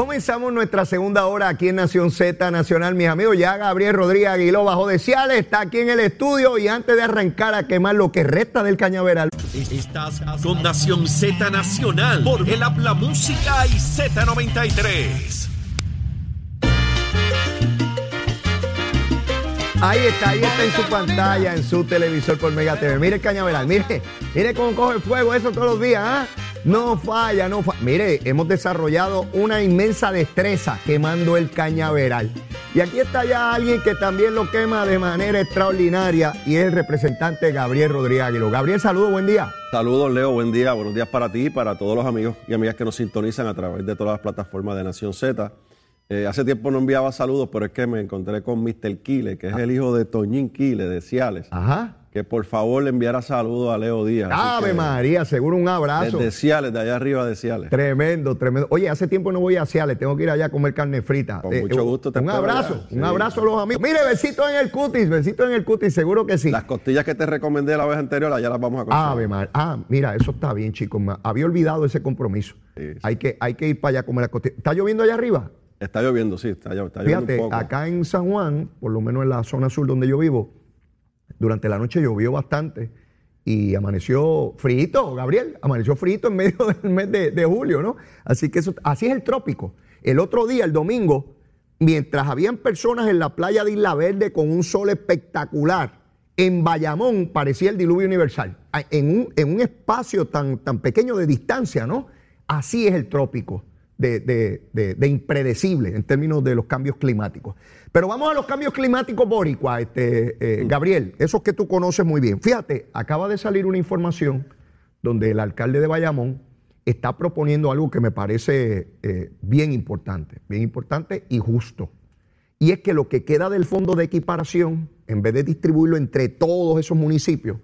Comenzamos nuestra segunda hora aquí en Nación Z Nacional, mis amigos. Ya Gabriel Rodríguez Aguiló bajo de Ciales está aquí en el estudio y antes de arrancar a quemar lo que resta del cañaveral. Estás con Nación Z Nacional por el Habla Música y Z93. Ahí está, ahí está en su pantalla, en su televisor por Mega TV. Mire el cañaveral, mire, mire cómo coge fuego eso todos los días, ¿ah? No falla, no falla. Mire, hemos desarrollado una inmensa destreza quemando el cañaveral. Y aquí está ya alguien que también lo quema de manera extraordinaria y es el representante Gabriel Rodríguez Aguiló. Gabriel, saludos, buen día. Saludos, Leo. Buen día. Buenos días para ti y para todos los amigos y amigas que nos sintonizan a través de todas las plataformas de Nación Z. Eh, hace tiempo no enviaba saludos, pero es que me encontré con Mr. Kile, que es el hijo de Toñín Kile de Ciales. Ajá. Que por favor le enviara saludos a Leo Díaz. Ave María, seguro un abrazo. Desde Ciales, de allá arriba de Ciales. Tremendo, tremendo. Oye, hace tiempo no voy a Ciales, tengo que ir allá a comer carne frita. Con mucho gusto te Un abrazo, allá. un Sí. abrazo a los amigos. Mire, besito en el cutis, besito en el cutis, seguro que sí. Las costillas que te recomendé la vez anterior, allá las vamos a conseguir. Ave María. Ah, mira, eso está bien, chicos. Había olvidado ese compromiso. Sí, sí. Hay, que, hay que ir para allá a comer las costillas. ¿Está lloviendo allá arriba? Está lloviendo, sí, está, está lloviendo Fíjate, un poco. acá en San Juan, por lo menos en la zona sur donde yo vivo, durante la noche llovió bastante y amaneció frito, Gabriel, amaneció frito en medio del mes de, de julio, ¿no? Así que eso, así es el trópico. El otro día, el domingo, mientras habían personas en la playa de Isla Verde con un sol espectacular, en Bayamón parecía el diluvio universal, en un, en un espacio tan, tan pequeño de distancia, ¿no? Así es el trópico de, de- de- de impredecible en términos de los cambios climáticos. Pero vamos a los cambios climáticos boricua, este, eh, Gabriel, esos que tú conoces muy bien. Fíjate, acaba de salir una información donde el alcalde de Bayamón está proponiendo algo que me parece eh, bien importante, bien importante y justo. Y es que lo que queda del fondo de equiparación, en vez de distribuirlo entre todos esos municipios,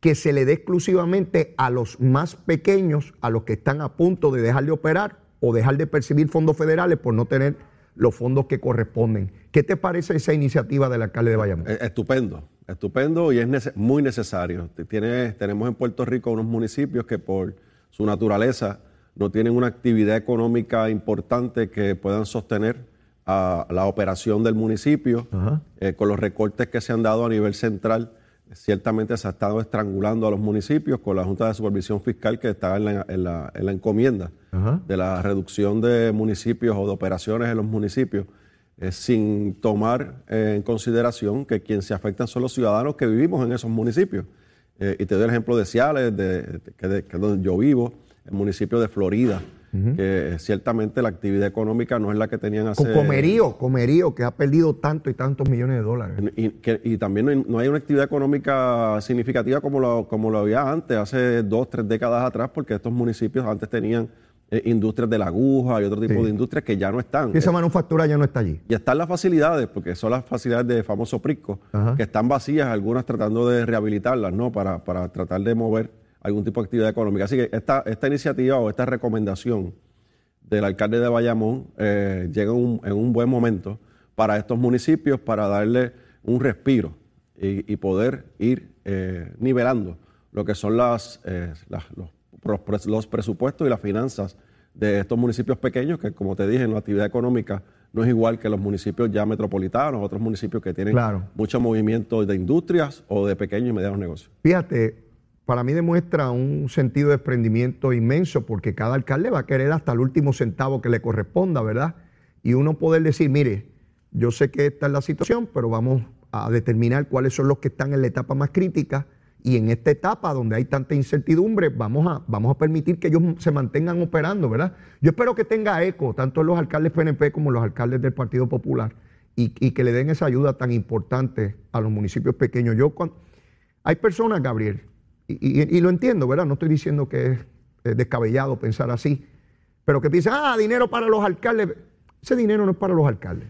que se le dé exclusivamente a los más pequeños, a los que están a punto de dejar de operar o dejar de percibir fondos federales por no tener los fondos que corresponden. ¿Qué te parece esa iniciativa del alcalde de Bayamón? Eh, Estupendo, estupendo y es nece- muy necesario. Tiene, tenemos en Puerto Rico unos municipios que por su naturaleza no tienen una actividad económica importante que puedan sostener a la operación del municipio. Eh, con los recortes que se han dado a nivel central, ciertamente se ha estado estrangulando a los municipios con la Junta de Supervisión Fiscal que está en la, en la- en la encomienda Ajá. de la reducción de municipios o de operaciones en los municipios, eh, sin tomar eh, en consideración que quien se afectan son los ciudadanos que vivimos en esos municipios. Eh, y te doy el ejemplo de Ciales, de, de- que, de- que es donde yo vivo, el municipio de Florida, que eh, ciertamente la actividad económica no es la que tenían hace... Con Comerío, Comerío, que ha perdido tanto y tantos millones de dólares. Y, que- y también no hay, una actividad económica significativa como lo, como lo había antes, hace dos, tres décadas atrás, porque estos municipios antes tenían eh, industrias de la aguja y otro tipo Sí. de industrias que ya no están. Y esa manufactura ya no está allí. Y están las facilidades, porque son las facilidades de famoso Prisco, Ajá. que están vacías, algunas tratando de rehabilitarlas, ¿no? Para, para tratar de mover algún tipo de actividad económica. Así que esta, esta iniciativa o esta recomendación del alcalde de Bayamón eh, llega en un, en un buen momento para estos municipios, para darle un respiro y, y poder ir eh, nivelando lo que son las, eh, las- los, los presupuestos y las finanzas de estos municipios pequeños, que como te dije, en la actividad económica no es igual que los municipios ya metropolitanos, otros municipios que tienen Claro. mucho movimiento de industrias o de pequeños y medianos negocios. Fíjate, para mí demuestra un sentido de desprendimiento inmenso porque cada alcalde va a querer hasta el último centavo que le corresponda, ¿verdad? Y uno poder decir, mire, yo sé que esta es la situación, pero vamos a determinar cuáles son los que están en la etapa más crítica Y en esta etapa donde hay tanta incertidumbre, vamos a, vamos a permitir que ellos se mantengan operando, ¿verdad? Yo espero que tenga eco, tanto los alcaldes PNP como los alcaldes del Partido Popular, y, que le den esa ayuda tan importante a los municipios pequeños. Yo, hay personas, Gabriel, y, lo entiendo, ¿verdad? No estoy diciendo que es descabellado pensar así, pero que piensan, ah, dinero para los alcaldes. Ese dinero no es para los alcaldes,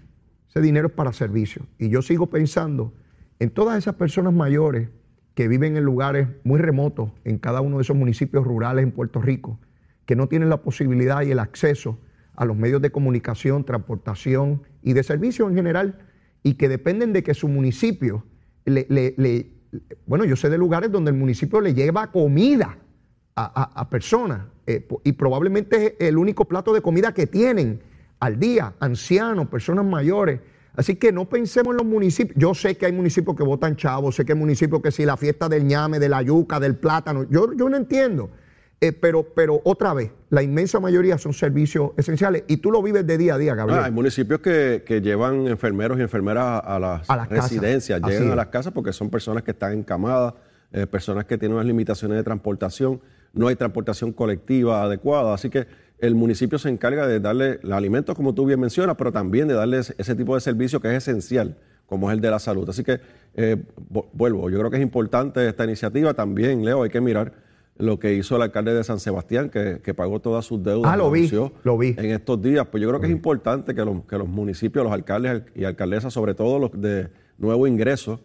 ese dinero es para servicios. Y yo sigo pensando en todas esas personas mayores que viven en lugares muy remotos, en cada uno de esos municipios rurales en Puerto Rico, que no tienen la posibilidad y el acceso a los medios de comunicación, transportación y de servicios en general, y que dependen de que su municipio le, bueno, yo sé de lugares donde el municipio le lleva comida a, personas, eh, y probablemente es el único plato de comida que tienen al día, ancianos, personas mayores. Así que no pensemos en los municipios. Yo sé que hay municipios que votan chavos, sé que hay municipios que si la fiesta del ñame, de la yuca, del plátano, yo, yo no entiendo. Eh, pero, pero otra vez, la inmensa mayoría son servicios esenciales y tú lo vives de día a día, Gabriel. Ah, hay municipios que, llevan enfermeros y enfermeras a las, residencias, llegan a las casas porque son personas que están encamadas, eh, personas que tienen unas limitaciones de transportación, no hay transportación colectiva adecuada, así que el municipio se encarga de darle los alimentos, como tú bien mencionas, pero también de darles ese tipo de servicio que es esencial, como es el de la salud. Así que, eh, vuelvo, yo creo que es importante esta iniciativa. También, Leo, hay que mirar lo que hizo el alcalde de San Sebastián, que, pagó todas sus deudas. Ah, lo vi, lo vi. En estos días. Pues yo creo que es importante que los, que los municipios, los alcaldes y alcaldesas, sobre todo los de nuevo ingreso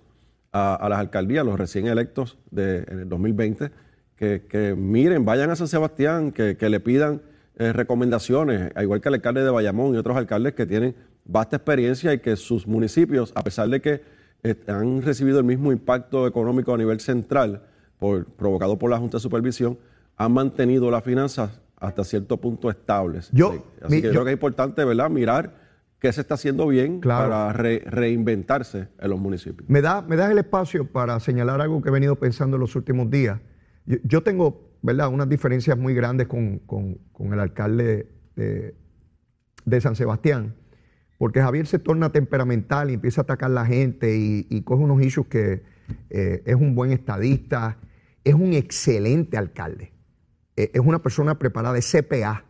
a, las alcaldías, los recién electos de, en el 2020, que, miren, vayan a San Sebastián, que, que le pidan eh, recomendaciones, igual que el alcalde de Bayamón y otros alcaldes que tienen vasta experiencia y que sus municipios, a pesar de que eh, han recibido el mismo impacto económico a nivel central por, provocado por la Junta de Supervisión, han mantenido las finanzas hasta cierto punto estables. Yo, Así que yo, creo que es importante ¿verdad? mirar qué se está haciendo bien para reinventarse en los municipios. Me da, me das el espacio para señalar algo que he venido pensando en los últimos días. yo tengo ¿verdad? unas diferencias muy grandes con, el alcalde de, San Sebastián, porque Javier se torna temperamental y empieza a atacar a la gente y, coge unos issues que eh, es un buen estadista, es un excelente alcalde, eh, es una persona preparada, de CPA.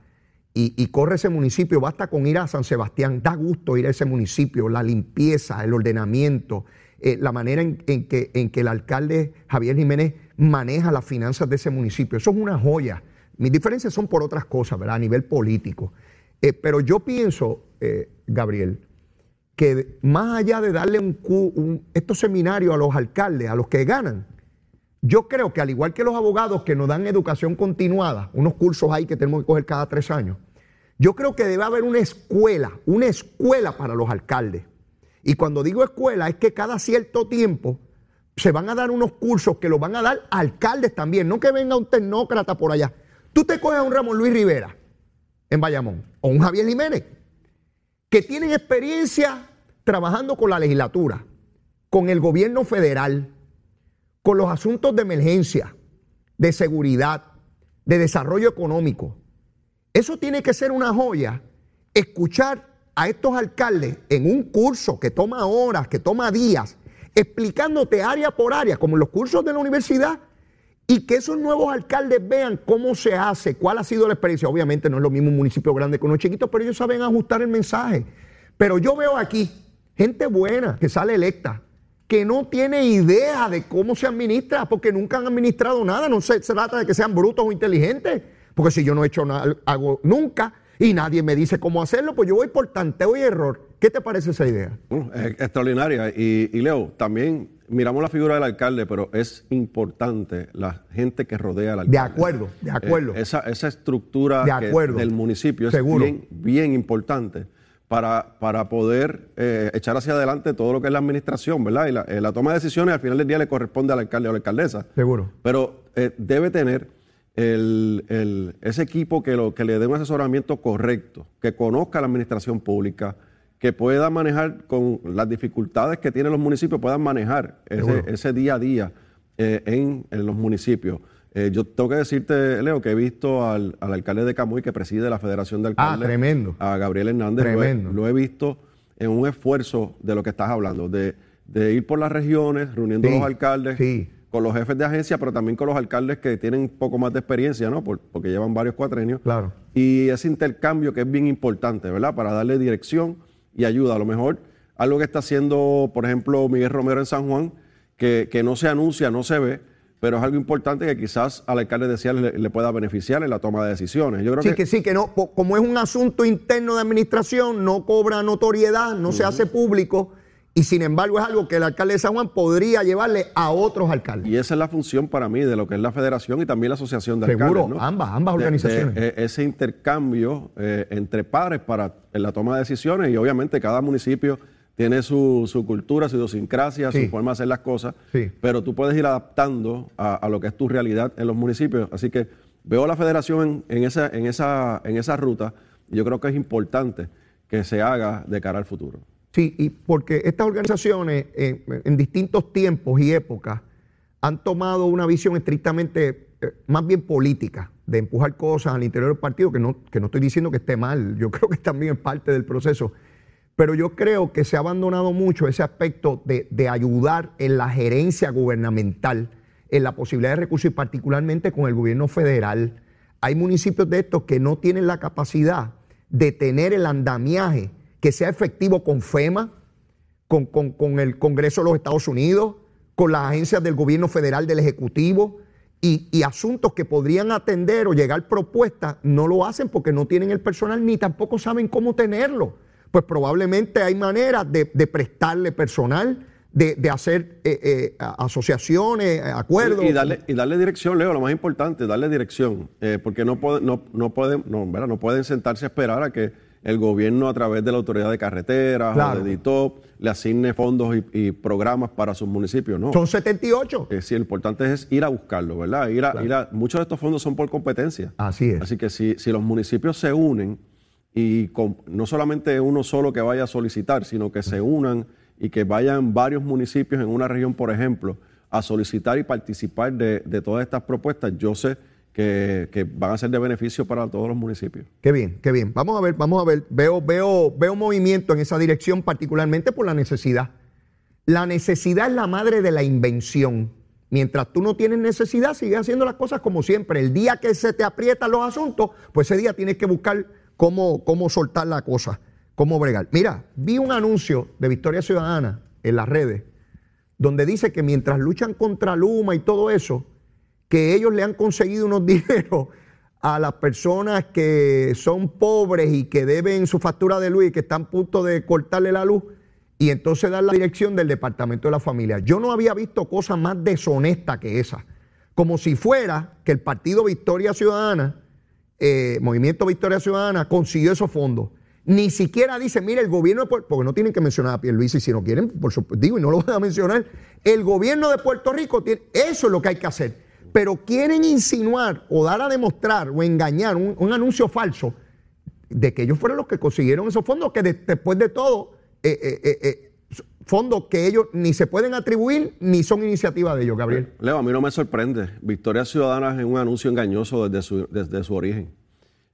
Y, corre ese municipio, basta con ir a San Sebastián, da gusto ir a ese municipio, la limpieza, el ordenamiento, eh, la manera en, que, en que el alcalde Javier Jiménez maneja las finanzas de ese municipio. Eso es una joya. Mis diferencias son por otras cosas, ¿verdad? A nivel político. Eh, pero yo pienso, eh, Gabriel, que más allá de darle un, estos seminarios a los alcaldes, a los que ganan, yo creo que al igual que los abogados que nos dan educación continuada, unos cursos ahí que tenemos que coger cada tres años, yo creo que debe haber una escuela, una escuela para los alcaldes. Y cuando digo escuela es que cada cierto tiempo se van a dar unos cursos que los van a dar alcaldes también, no que venga un tecnócrata por allá. Tú te coges a un Ramón Luis Rivera en Bayamón o un Javier Jiménez que tienen experiencia trabajando con la legislatura, con el gobierno federal, con los asuntos de emergencia, de seguridad, de desarrollo económico. Eso tiene que ser una joya, escuchar a estos alcaldes en un curso que toma horas, que toma días, explicándote área por área, como en los cursos de la universidad, y que esos nuevos alcaldes vean cómo se hace, cuál ha sido la experiencia. Obviamente no es lo mismo un municipio grande que uno chiquito, pero ellos saben ajustar el mensaje. Pero yo veo aquí gente buena que sale electa, que no tiene idea de cómo se administra, porque nunca han administrado nada. No se, trata de que sean brutos o inteligentes, porque si yo no he hecho nada, hago nunca y nadie me dice cómo hacerlo, pues yo voy por tanteo y error. ¿Qué te parece esa idea? extraordinaria. Y, Leo, también miramos la figura del alcalde, pero es importante la gente que rodea al alcalde. De acuerdo, de acuerdo. Eh, esa, estructura del municipio es bien, bien importante para, para poder eh, echar hacia adelante todo lo que es la administración, ¿verdad? Y la, eh, toma de decisiones al final del día le corresponde al alcalde o a la alcaldesa. Seguro. Pero debe tener el, ese equipo que, lo, que le dé un asesoramiento correcto, que conozca la administración pública, que pueda manejar con las dificultades que tienen los municipios, puedan manejar ese, día a día eh, en, los municipios. Eh, yo tengo que decirte, Leo, que he visto al, alcalde de Camuy, que preside la Federación de ah, Alcaldes, a Gabriel Hernández. Tremendo. Lo he, visto en un esfuerzo de lo que estás hablando, de, ir por las regiones, reuniendo a los alcaldes, con los jefes de agencia, pero también con los alcaldes que tienen un poco más de experiencia, ¿no? porque llevan varios cuatrenios. Claro. Y ese intercambio que es bien importante, ¿verdad? Para darle dirección y ayuda. A lo mejor algo que está haciendo, por ejemplo, Miguel Romero en San Juan, que, que no se anuncia, no se ve, pero es algo importante que quizás al alcalde de Ciales le, le pueda beneficiar en la toma de decisiones. Yo creo Sí, que, que sí, que no, como es un asunto interno de administración, no cobra notoriedad, no se hace público, y sin embargo es algo que el alcalde de San Juan podría llevarle a otros alcaldes. y esa es la función para mí de lo que es la federación y también la asociación de Seguro, alcaldes. ¿no? ambas, ambas De- de, organizaciones. eh, ese intercambio eh, entre pares para en la toma de decisiones y obviamente cada municipio tiene su, su cultura, su idiosincrasia, Sí. su forma de hacer las cosas, Sí. pero tú puedes ir adaptando a, a lo que es tu realidad en los municipios. Así que veo a la federación en, en esa, en, esa, en esa ruta y yo creo que es importante que se haga de cara al futuro. Sí, y porque estas organizaciones eh, en distintos tiempos y épocas han tomado una visión estrictamente, eh, más bien política, de empujar cosas al interior del partido, que no, que no estoy diciendo que esté mal, yo creo que también es parte del proceso, pero yo creo que se ha abandonado mucho ese aspecto de, de ayudar en la gerencia gubernamental, en la posibilidad de recursos y particularmente con el gobierno federal. Hay municipios de estos que no tienen la capacidad de tener el andamiaje que sea efectivo con FEMA, con, con- con el Congreso de los Estados Unidos, con las agencias del gobierno federal, del Ejecutivo, y, y asuntos que podrían atender o llegar propuestas, no lo hacen porque no tienen el personal ni tampoco saben cómo tenerlo. Pues probablemente hay maneras de, de prestarle personal, de, de hacer eh, eh, asociaciones, eh, acuerdos. Y darle, y darle dirección, Leo, lo más importante, darle dirección, eh, porque no, puede- no, no, pueden, no, ¿verdad? no pueden sentarse a esperar a que el gobierno a través de la autoridad de carreteras Claro. o de DITOP le asigne fondos y, y programas para sus municipios, no. Son 78. Eh, sí, lo importante es ir a buscarlo, ¿verdad? Ir a, ir a- muchos de estos fondos son por competencia. Así es. Así que si, si los municipios se unen y no solamente uno solo que vaya a solicitar, sino que se unan y que vayan varios municipios en una región, por ejemplo, a solicitar y participar de, de todas estas propuestas, yo sé que, que van a ser de beneficio para todos los municipios. Qué bien, qué bien. Vamos a ver, vamos a ver. Veo, veo, veo movimiento en esa dirección, particularmente por la necesidad. La necesidad es la madre de la invención. Mientras tú no tienes necesidad, sigues haciendo las cosas como siempre. El día que se te aprietan los asuntos, pues ese día tienes que buscar cómo, cómo soltar la cosa, cómo bregar. Mira, vi un anuncio de Victoria Ciudadana en las redes, donde dice que mientras luchan contra Luma y todo eso, que ellos le han conseguido unos dineros a las personas que son pobres y que deben su factura de luz y que están a punto de cortarle la luz y entonces dar la dirección del Departamento de la Familia. Yo no había visto cosa más deshonesta que esa. Como si fuera que el Partido Victoria Ciudadana, eh, Movimiento Victoria Ciudadana, consiguió esos fondos. Ni siquiera dice, mire, el gobierno de Puerto porque no tienen que mencionar a Pierluisi si no quieren, por supuesto, digo, y no lo van a mencionar. El gobierno de Puerto Rico tiene, eso es lo que hay que hacer. Pero quieren insinuar o dar a demostrar o engañar un, un anuncio falso de que ellos fueron los que consiguieron esos fondos, que de- después de todo, eh, eh, eh, eh, fondos que ellos ni se pueden atribuir ni son iniciativa de ellos, Gabriel. Leo, a mí no me sorprende. Victoria Ciudadana es un anuncio engañoso desde su, desde su origen.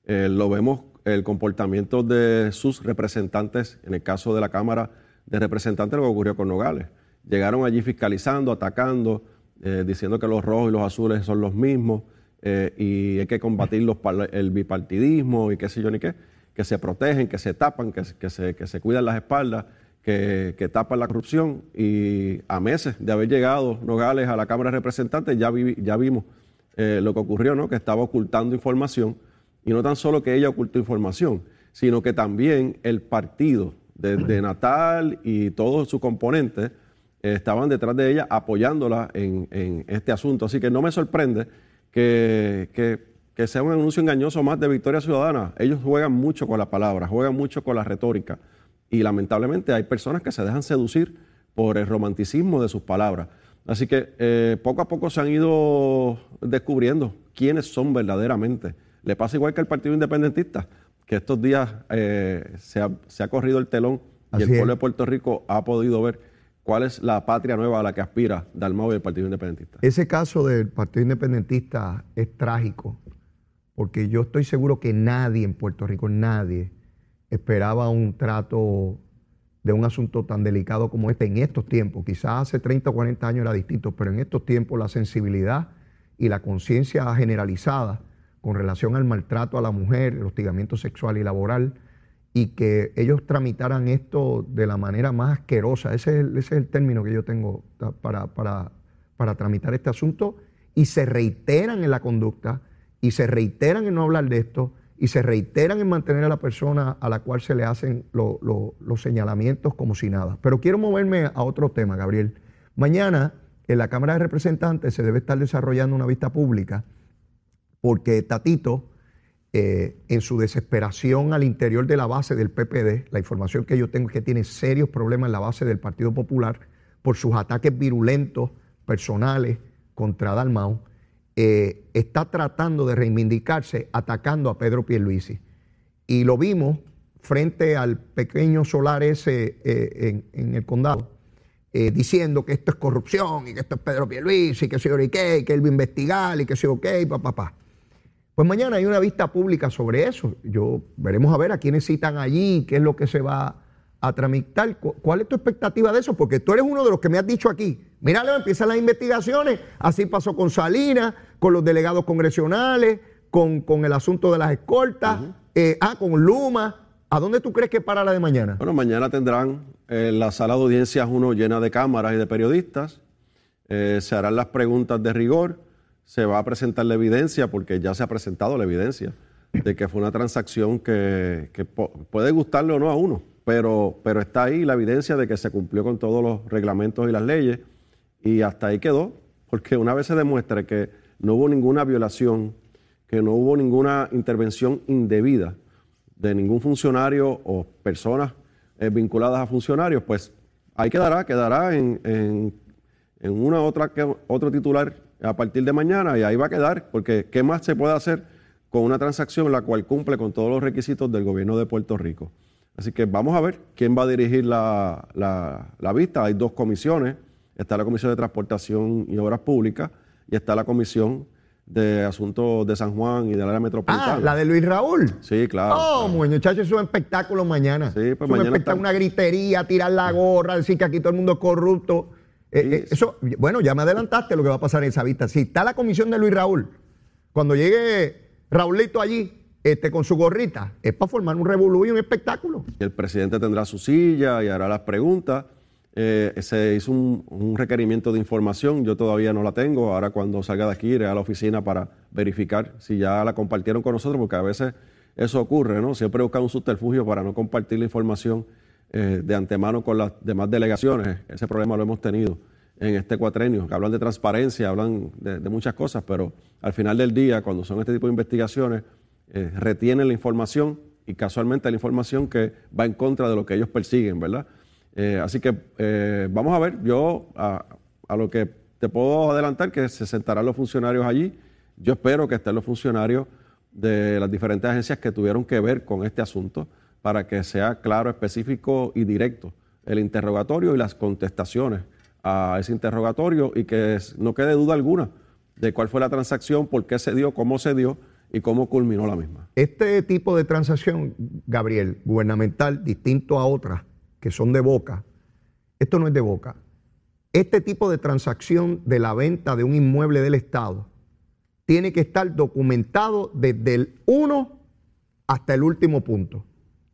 Eh, lo vemos, el comportamiento de sus representantes, en el caso de la Cámara de Representantes, lo que ocurrió con Nogales. Llegaron allí fiscalizando, atacando, eh, diciendo que los rojos y los azules son los mismos eh, y hay que combatir los el bipartidismo y qué sé yo ni qué, que se protegen, que se tapan, que, que se, que se cuidan las espaldas, que, que tapan la corrupción y a meses de haber llegado Nogales a la Cámara de Representantes ya, vi- ya vimos eh, lo que ocurrió, ¿no? que estaba ocultando información y no tan solo que ella ocultó información, sino que también el partido de, de Natal y todos sus componentes eh, estaban detrás de ella apoyándola en, en este asunto. Así que no me sorprende que, que- que sea un anuncio engañoso más de Victoria Ciudadana. Ellos juegan mucho con la palabra, juegan mucho con la retórica y lamentablemente hay personas que se dejan seducir por el romanticismo de sus palabras. Así que eh, poco a poco se han ido descubriendo quiénes son verdaderamente. Le pasa igual que al Partido Independentista, que estos días eh, se, ha, se ha corrido el telón y el es. pueblo de Puerto Rico ha podido ver cuál es la patria nueva a la que aspira Dalmau y el Partido Independentista. Ese caso del Partido Independentista es trágico, porque yo estoy seguro que nadie en Puerto Rico, nadie, esperaba un trato de un asunto tan delicado como este en estos tiempos. Quizás hace 30 o 40 años era distinto, pero en estos tiempos la sensibilidad y la conciencia generalizada con relación al maltrato a la mujer, el hostigamiento sexual y laboral, y que ellos tramitaran esto de la manera más asquerosa, ese es el, ese es el término que yo tengo para, para, para tramitar este asunto, y se reiteran en la conducta, y se reiteran en no hablar de esto, y se reiteran en mantener a la persona a la cual se le hacen los señalamientos como si nada. Pero quiero moverme a otro tema, Gabriel. Mañana en la Cámara de Representantes se debe estar desarrollando una vista pública porque Tatito, eh, en su desesperación al interior de la base del PPD, la información que yo tengo es que tiene serios problemas en la base del Partido Popular por sus ataques virulentos personales contra Dalmau, eh, está tratando de reivindicarse atacando a Pedro Pierluisi. Y lo vimos frente al pequeño solar ese eh, en, el condado, eh, diciendo que esto es corrupción y que esto es Pedro Pierluisi, que soy Orique, que él va a investigar y que soy ok, papá, papá. Pues mañana hay una vista pública sobre eso. Yo veremos a ver a quiénes citan allí, qué es lo que se va a tramitar. ¿Cuál es tu expectativa de eso? Porque tú eres uno de los que me has dicho aquí, Mira, empiezan las investigaciones. Así pasó con Salinas, con los delegados congresionales, con, el asunto de las escoltas, eh, ah, con Luma. ¿A dónde tú crees que para la de mañana? Bueno, mañana tendrán eh, la sala de audiencias uno llena de cámaras y de periodistas. Eh, se harán las preguntas de rigor. Se va a presentar la evidencia, porque ya se ha presentado la evidencia, de que fue una transacción que, puede gustarle o no a uno, pero, pero está ahí la evidencia de que se cumplió con todos los reglamentos y las leyes y hasta ahí quedó, porque una vez se demuestre que no hubo ninguna violación, que no hubo ninguna intervención indebida de ningún funcionario o personas eh, vinculadas a funcionarios, pues ahí quedará, quedará en, en, en una otra otro titular a partir de mañana y ahí va a quedar, porque ¿qué más se puede hacer con una transacción la cual cumple con todos los requisitos del gobierno de Puerto Rico? Así que vamos a ver quién va a dirigir la, la, la vista. Hay dos comisiones está la Comisión de Transportación y Obras Públicas y está la Comisión de Asuntos de San Juan y del área metropolitana. Ah, la de Luis Raúl. Sí, claro. Oh, muchachos, es un espectáculo mañana. Sí, pues mañana. Un una gritería, tirar la gorra, decir que aquí todo el mundo es corrupto. Eh, eh, eso, bueno, ya me adelantaste lo que va a pasar en esa vista. Si está la comisión de Luis Raúl, cuando llegue Raulito allí, este, con su gorrita, es para formar un revolú y un espectáculo. El presidente tendrá su silla y hará las preguntas. Eh, se hizo un, requerimiento de información, yo todavía no la tengo, ahora cuando salga de aquí iré a la oficina para verificar si ya la compartieron con nosotros, porque a veces eso ocurre, ¿no? Siempre buscan un subterfugio para no compartir la información eh, de antemano con las demás delegaciones, ese problema lo hemos tenido en este cuatrenio, hablan de transparencia, hablan de, muchas cosas, pero al final del día, cuando son este tipo de investigaciones, eh, retienen la información y casualmente la información que va en contra de lo que ellos persiguen, ¿verdad? Eh, así que eh, vamos a ver, yo a, lo que te puedo adelantar que se sentarán los funcionarios allí. Yo espero que estén los funcionarios de las diferentes agencias que tuvieron que ver con este asunto para que sea claro, específico y directo el interrogatorio y las contestaciones a ese interrogatorio y que no quede duda alguna de cuál fue la transacción, por qué se dio, cómo se dio y cómo culminó la misma. Este tipo de transacción, Gabriel, gubernamental, distinto a otras, que son de boca, esto no es de boca. Este tipo de transacción de la venta de un inmueble del Estado tiene que estar documentado desde el 1 hasta el último punto.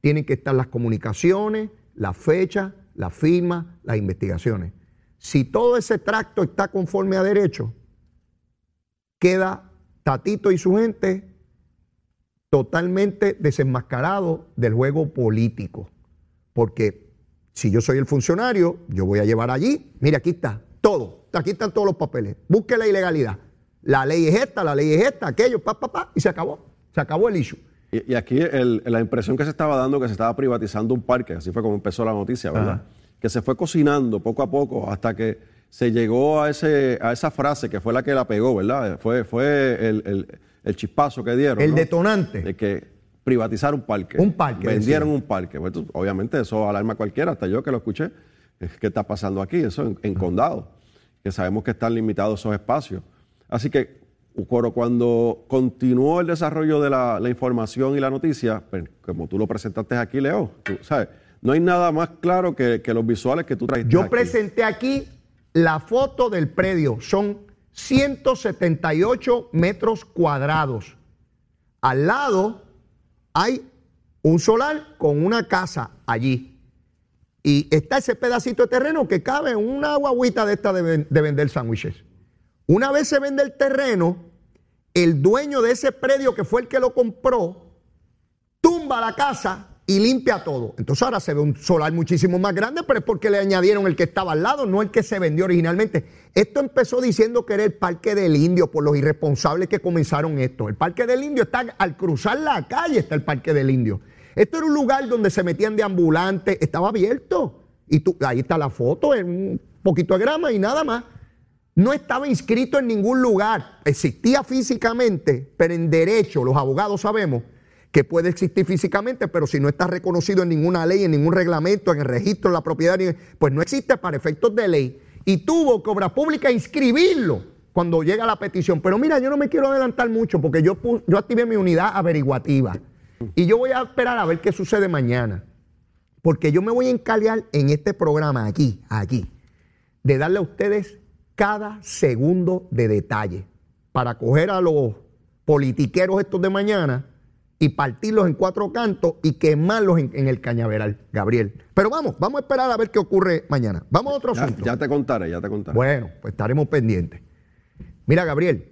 Tienen que estar las comunicaciones, la fecha, la firma, las investigaciones. Si todo ese tracto está conforme a derecho, queda Tatito y su gente totalmente desenmascarado del juego político. Porque si yo soy el funcionario, yo voy a llevar allí, mire, aquí está, todo, aquí están todos los papeles, busque la ilegalidad. La ley es esta, la ley es esta, aquello, pa, pa, pa, y se acabó, se acabó el issue. Y, aquí la impresión que se estaba dando que se estaba privatizando un parque, así fue como empezó la noticia, ¿verdad? Que se fue cocinando poco a poco hasta que se llegó a, ese, a esa frase que fue la que la pegó, ¿verdad? Fue, fue el, chispazo que dieron. El detonante. De que privatizar un parque. Un parque. Vendieron un parque. Pues, obviamente eso alarma a cualquiera, hasta yo que lo escuché. ¿Qué está pasando aquí? Eso en, condado, que sabemos que están limitados esos espacios. Así que cuando continuó el desarrollo de la, información y la noticia, pues, como tú lo presentaste aquí, Leo, tú sabes, no hay nada más claro que, que los visuales que tú traes. Yo presenté aquí la foto del predio. Son 178 metros cuadrados. Al lado hay un solar con una casa allí. Y está ese pedacito de terreno que cabe en una guaguita de esta de, de vender sándwiches. Una vez se vende el terreno, el dueño de ese predio que fue el que lo compró, tumba la casa y limpia todo. Entonces ahora se ve un solar muchísimo más grande, pero es porque le añadieron el que estaba al lado, no el que se vendió originalmente. Esto empezó diciendo que era el Parque del Indio por los irresponsables que comenzaron esto. El Parque del Indio está al cruzar la calle, está el Parque del Indio. Esto era un lugar donde se metían de ambulantes, estaba abierto. Y tú, ahí está la foto, en un poquito de grama y nada más. No estaba inscrito en ningún lugar. Existía físicamente, pero en derecho, los abogados sabemos que puede existir físicamente, pero si no está reconocido en ninguna ley, en ningún reglamento, en el registro de la propiedad, pues no existe para efectos de ley. Y tuvo que Obra Pública inscribirlo cuando llega la petición. Pero mira, yo no me quiero adelantar mucho porque yo, yo activé mi unidad averiguativa. Y yo voy a esperar a ver qué sucede mañana. Porque yo me voy a encalear en este programa aquí, aquí, de darle a ustedes cada segundo de detalle para coger a los politiqueros estos de mañana y partirlos en cuatro cantos y quemarlos en, en el cañaveral, Gabriel. Pero vamos, vamos a esperar a ver qué ocurre mañana. Vamos a otro Ya, asunto. ya te contaré, ya te contaré. Bueno, pues estaremos pendientes. Mira, Gabriel,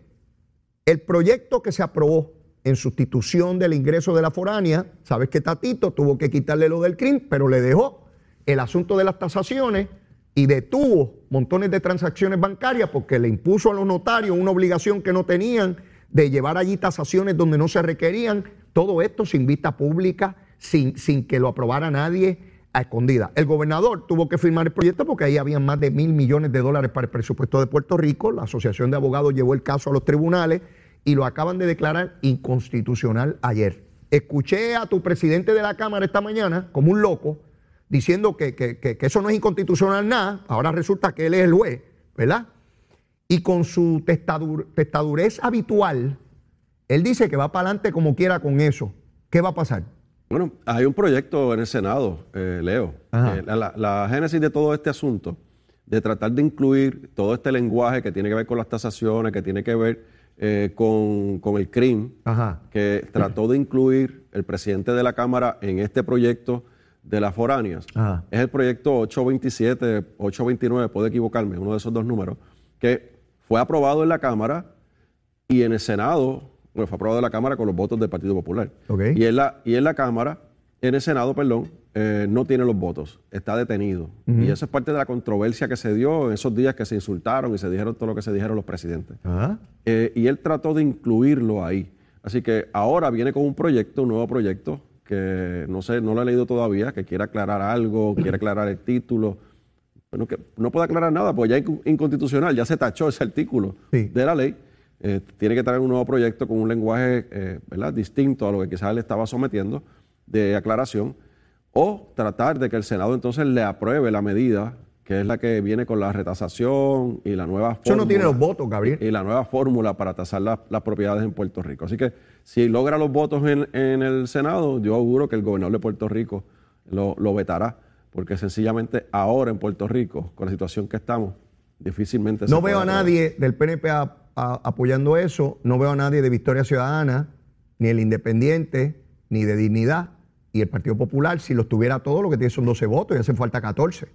el proyecto que se aprobó en sustitución del ingreso de la foránea, sabes que Tatito tuvo que quitarle lo del CRIM, pero le dejó el asunto de las tasaciones y detuvo montones de transacciones bancarias porque le impuso a los notarios una obligación que no tenían de llevar allí tasaciones donde no se requerían. Todo esto sin vista pública, sin, sin que lo aprobara nadie a escondida. El gobernador tuvo que firmar el proyecto porque ahí habían más de mil millones de dólares para el presupuesto de Puerto Rico. La Asociación de Abogados llevó el caso a los tribunales y lo acaban de declarar inconstitucional ayer. Escuché a tu presidente de la Cámara esta mañana como un loco diciendo que, que- que- que eso no es inconstitucional nada. Ahora resulta que él es el juez, ¿verdad? Y con su testadur- testadurez habitual, él dice que va para adelante como quiera con eso. ¿Qué va a pasar? Bueno, hay un proyecto en el Senado, eh, Leo. Eh, la, la- la génesis de todo este asunto, de tratar de incluir todo este lenguaje que tiene que ver con las tasaciones, que tiene que ver eh, con, con el CRIM, Ajá. que trató de incluir el presidente de la Cámara en este proyecto de las foráneas. Ajá. Es el proyecto 827, 829, puedo equivocarme, uno de esos dos números, que fue aprobado en la Cámara y en el Senado, bueno, fue aprobado en la Cámara con los votos del Partido Popular. Y, en la, y en la Cámara, en el Senado, perdón, eh, no tiene los votos, está detenido. Y eso es parte de la controversia que se dio en esos días que se insultaron y se dijeron todo lo que se dijeron los presidentes. Eh, y él trató de incluirlo ahí. Así que ahora viene con un proyecto, un nuevo proyecto, que no sé, no lo he leído todavía, que quiere aclarar algo, quiere aclarar el título. Bueno, que no puede aclarar nada, porque ya es inc- inconstitucional, ya se tachó ese artículo Sí. de la ley. Eh, tiene que traer un nuevo proyecto con un lenguaje eh, ¿verdad? distinto a lo que quizás le estaba sometiendo de aclaración, o tratar de que el Senado entonces le apruebe la medida, que es la que viene con la retasación y la nueva Eso no tiene los fórmula votos, Gabriel. y la nueva fórmula para tasar la- las propiedades en Puerto Rico. Así que si logra los votos en, en el Senado, yo auguro que el gobernador de Puerto Rico lo, lo vetará, porque sencillamente ahora en Puerto Rico, con la situación que estamos, difícilmente se No puede veo a nadie del PNP apoyando eso, no veo a nadie de Victoria Ciudadana, ni el Independiente, ni de Dignidad, y el Partido Popular, si los tuviera todos, lo que tiene son 12 votos y hacen falta 14.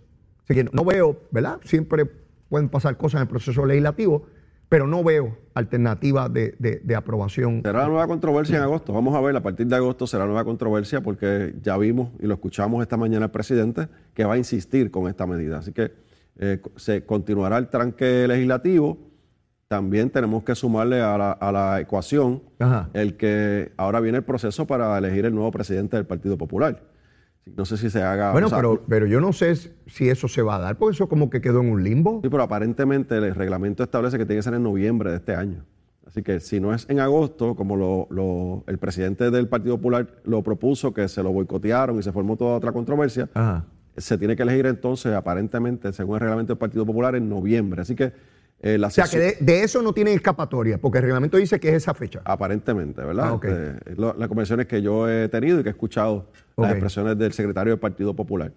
Así que no, veo, ¿verdad? Siempre pueden pasar cosas en el proceso legislativo, pero no veo alternativa de, de- aprobación. Será la nueva controversia en agosto. Vamos a ver, a partir de agosto será nueva controversia porque ya vimos y lo escuchamos esta mañana el presidente que va a insistir con esta medida. Así que eh, se continuará el tranque legislativo. También tenemos que sumarle a la, a la ecuación Ajá. el que ahora viene el proceso para elegir el nuevo presidente del Partido Popular. No sé si se haga... Bueno, o sea, pero, pero yo no sé si eso se va a dar, porque eso como que quedó en un limbo. Sí, pero aparentemente el reglamento establece que tiene que ser en noviembre de este año. Así que si no es en agosto, como lo, lo- el presidente del Partido Popular lo propuso, que se lo boicotearon y se formó toda otra controversia, Ajá. se tiene que elegir entonces, aparentemente, según el reglamento del Partido Popular, en noviembre. Así que Eh, O sea, que de, de eso no tienen escapatoria, porque el reglamento dice que es esa fecha. Aparentemente, ¿verdad? Ah. Este, lo- las conversaciones que yo he tenido y que he escuchado las expresiones del secretario del Partido Popular,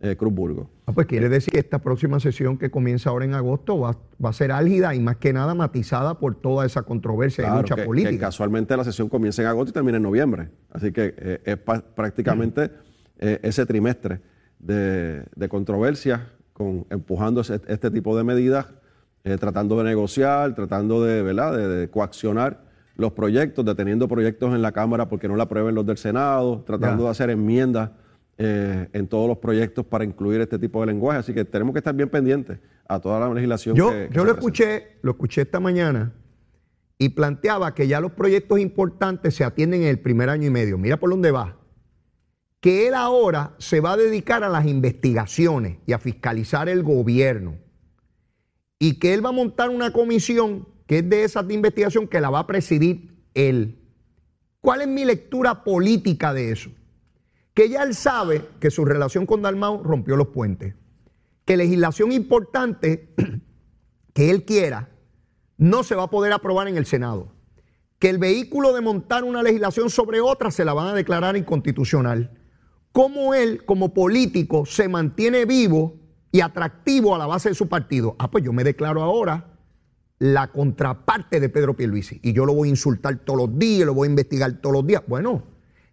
eh, Cruz Burgo. Ah, pues quiere decir que esta próxima sesión que comienza ahora en agosto va, va a ser álgida y más que nada matizada por toda esa controversia y lucha que- que política. casualmente la sesión comienza en agosto y termina en noviembre. Así que eh, es prácticamente eh, ese trimestre de, de controversia con, empujando este tipo de medidas, eh, tratando de negociar, tratando de, ¿verdad? de, de coaccionar los proyectos, deteniendo proyectos en la Cámara porque no la aprueben los del Senado, tratando Ya. de hacer enmiendas eh, en todos los proyectos para incluir este tipo de lenguaje. Así que tenemos que estar bien pendientes a toda la legislación Yo, que, que yo lo presenta. escuché, lo escuché esta mañana y planteaba que ya los proyectos importantes se atienden en el primer año y medio. Mira por dónde va. Que él ahora se va a dedicar a las investigaciones y a fiscalizar el gobierno. Y que él va a montar una comisión que es de esas de investigación que la va a presidir él. ¿Cuál es mi lectura política de eso? Que ya él sabe que su relación con Dalmau rompió los puentes. Que legislación importante que él quiera no se va a poder aprobar en el Senado. Que el vehículo de montar una legislación sobre otra se la van a declarar inconstitucional. Cómo él, como político, se mantiene vivo y atractivo a la base de su partido. Ah, pues yo me declaro ahora la contraparte de Pedro Pierluisi y yo lo voy a insultar todos los días, lo voy a investigar todos los días. Bueno,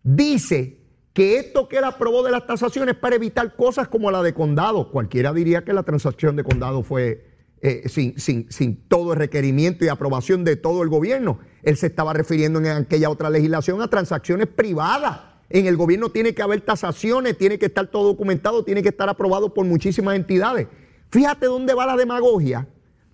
dice que esto que él aprobó de las tasaciones es para evitar cosas como la de condado. Cualquiera diría que la transacción de condado fue eh, sin, sin- sin todo el requerimiento y aprobación de todo el gobierno. Él se estaba refiriendo en aquella otra legislación a transacciones privadas. En el gobierno tiene que haber tasaciones, tiene que estar todo documentado, tiene que estar aprobado por muchísimas entidades. Fíjate dónde va la demagogia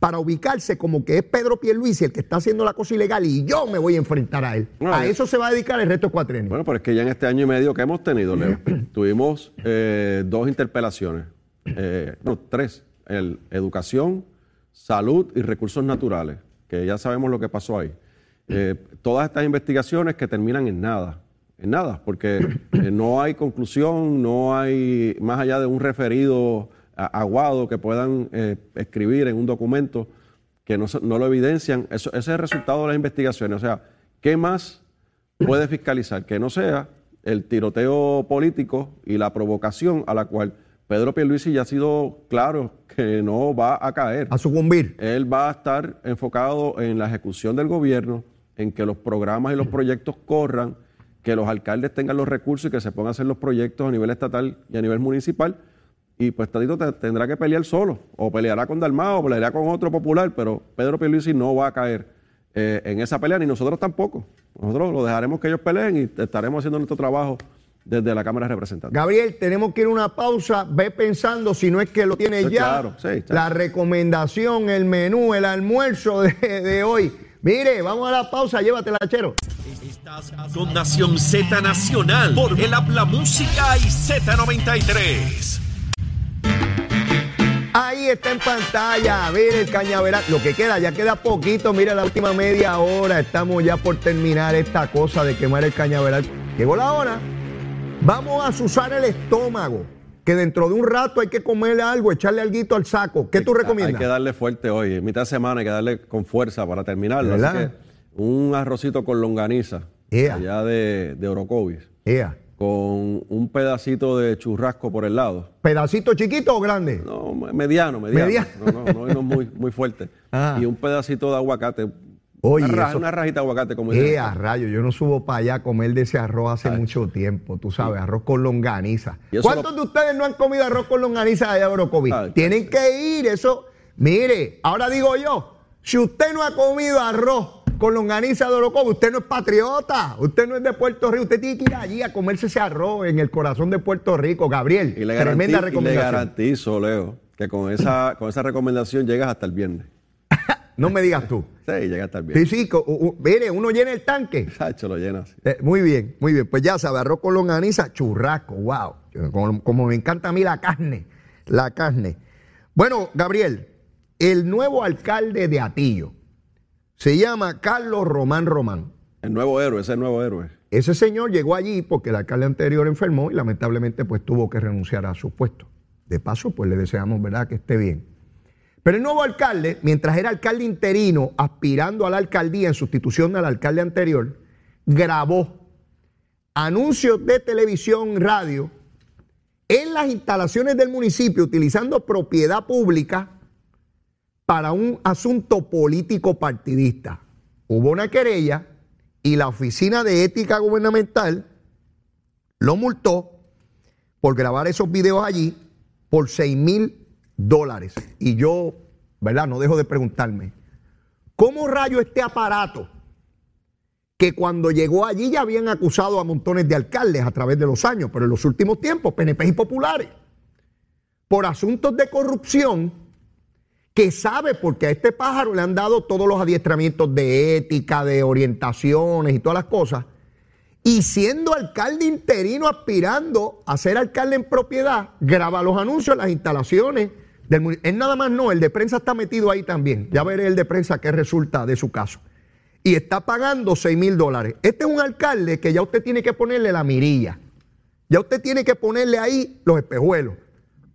para ubicarse como que es Pedro Pierluisi el que está haciendo la cosa ilegal y yo me voy a enfrentar a él. A eso se va a dedicar el resto de cuatrienio. Bueno, pero es que ya en este año y medio que hemos tenido, Leo, tuvimos eh, dos interpelaciones, eh, no, tres, el, educación, salud y recursos naturales, que ya sabemos lo que pasó ahí. Eh, todas estas investigaciones que terminan en nada, en nada, porque eh, no hay conclusión, no hay, más allá de un referido a- aguado que puedan eh, escribir en un documento que no, lo evidencian, eso, ese es el resultado de las investigaciones. O sea, ¿qué más puede fiscalizar que no sea el tiroteo político y la provocación a la cual Pedro Pierluisi ya ha sido claro que no va a caer. A sucumbir. Él va a estar enfocado en la ejecución del gobierno, en que los programas y los proyectos corran, que los alcaldes tengan los recursos y que se pongan a hacer los proyectos a nivel estatal y a nivel municipal. Y pues Tadito te- tendrá que pelear solo, o peleará con Dalmao, o peleará con otro popular, pero Pedro Pierluisi no va a caer eh, en esa pelea, ni nosotros tampoco. Nosotros lo dejaremos que ellos peleen y estaremos haciendo nuestro trabajo desde la Cámara de Representantes. Gabriel, tenemos que ir a una pausa. Ve pensando si no es que lo tienes Sí, ya. claro, sí, claro. La recomendación, el menú, el almuerzo de, de hoy. Mire, vamos a la pausa, llévatela, chero. Estás con Nación Z Nacional por el Habla Música y Z93. Ahí está en pantalla, mire el cañaveral. Lo que queda, ya queda poquito. Mira la última media hora. Estamos ya por terminar esta cosa de quemar el cañaveral. Llegó la hora. Vamos a usar el estómago. Que dentro de un rato hay que comerle algo, echarle algo al saco. ¿Qué tú recomiendas? Hay que darle fuerte hoy. En mitad de semana hay que darle con fuerza para terminarlo. Así ¿Verdad? que un arrocito con longaniza, allá de, de Orocovis, con un pedacito de churrasco por el lado. ¿Pedacito chiquito o grande? No, mediano, mediano. Mediano. No, no, no, no muy, muy fuerte. Ah. Y un pedacito de aguacate. Oye, una, raja- eso- una rajita de aguacate como Eh, a rayo, yo no subo para allá a comer de ese arroz hace mucho tiempo, tú sabes, arroz con longaniza. ¿Cuántos lo- de ustedes no han comido arroz con longaniza allá? Ay, Tienen que ir, eso. Mire, ahora digo yo, si usted no ha comido arroz con longaniza de Orocovis, usted no es patriota, usted no es de Puerto Rico, usted tiene que ir allí a comerse ese arroz en el corazón de Puerto Rico. Gabriel, Y le, tremenda garantizo, y le recomendación. garantizo, Leo, que con esa, con esa recomendación llegas hasta el viernes. No me digas tú. Sí, llega el Sí, viernes. sí, u- mire, uno llena el tanque. Sacho, lo llenas. Eh, muy bien, muy bien. Pues ya sabe, arroz con longaniza, churrasco, wow. Como, como me encanta a mí la carne, la carne. Bueno, Gabriel, el nuevo alcalde de Atillo se llama Carlos Román Román. El nuevo héroe, ese nuevo héroe. Ese señor llegó allí porque el alcalde anterior enfermó y lamentablemente pues tuvo que renunciar a su puesto. De paso, pues le deseamos, ¿verdad?, que esté bien. Pero el nuevo alcalde, mientras era alcalde interino, aspirando a la alcaldía en sustitución al alcalde anterior, grabó anuncios de televisión, radio, en las instalaciones del municipio utilizando propiedad pública para un asunto político partidista. Hubo una querella y la Oficina de Ética Gubernamental lo multó por grabar esos videos allí por 6 mil dólares. Y yo, ¿verdad? No dejo de preguntarme, ¿cómo rayo este aparato que cuando llegó allí ya habían acusado a montones de alcaldes a través de los años, pero en los últimos tiempos, PNP y populares, por asuntos de corrupción, que sabe porque a este pájaro le han dado todos los adiestramientos de ética, de orientaciones y todas las cosas, y siendo alcalde interino aspirando a ser alcalde en propiedad, graba los anuncios, las instalaciones del Es nada más no, el de prensa está metido ahí también. Ya veré el de prensa qué resulta de su caso y está pagando 6 mil dólares. Este es un alcalde que ya usted tiene que ponerle la mirilla. Ya usted tiene que ponerle ahí los espejuelos.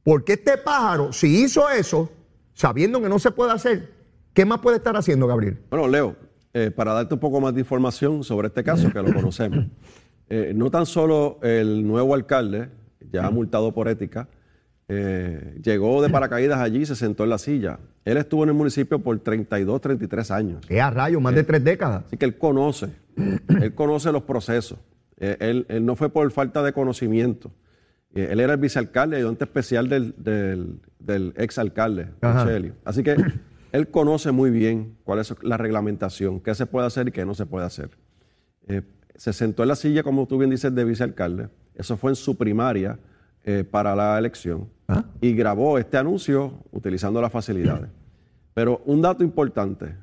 Porque este pájaro, si hizo eso, sabiendo que no se puede hacer, ¿qué más puede estar haciendo, Gabriel? Bueno, Leo, eh, para darte un poco más de información sobre este caso, que lo conocemos, eh, no tan solo el nuevo alcalde, ya multado por ética, eh, llegó de paracaídas allí y se sentó en la silla. Él estuvo en el municipio por 32, 33 años. ¿Qué a rayo? Más de tres décadas. Así que él conoce, él conoce los procesos. Eh, él, no fue por falta de conocimiento. Eh, él era el vicealcalde, ayudante especial del, del, exalcalde, Así que él conoce muy bien cuál es la reglamentación, qué se puede hacer y qué no se puede hacer. se sentó en la silla, como tú bien dices, de vicealcalde. Eso fue en su primaria para la elección. ¿Ah? y grabó este anuncio utilizando las facilidades. Pero un dato importante,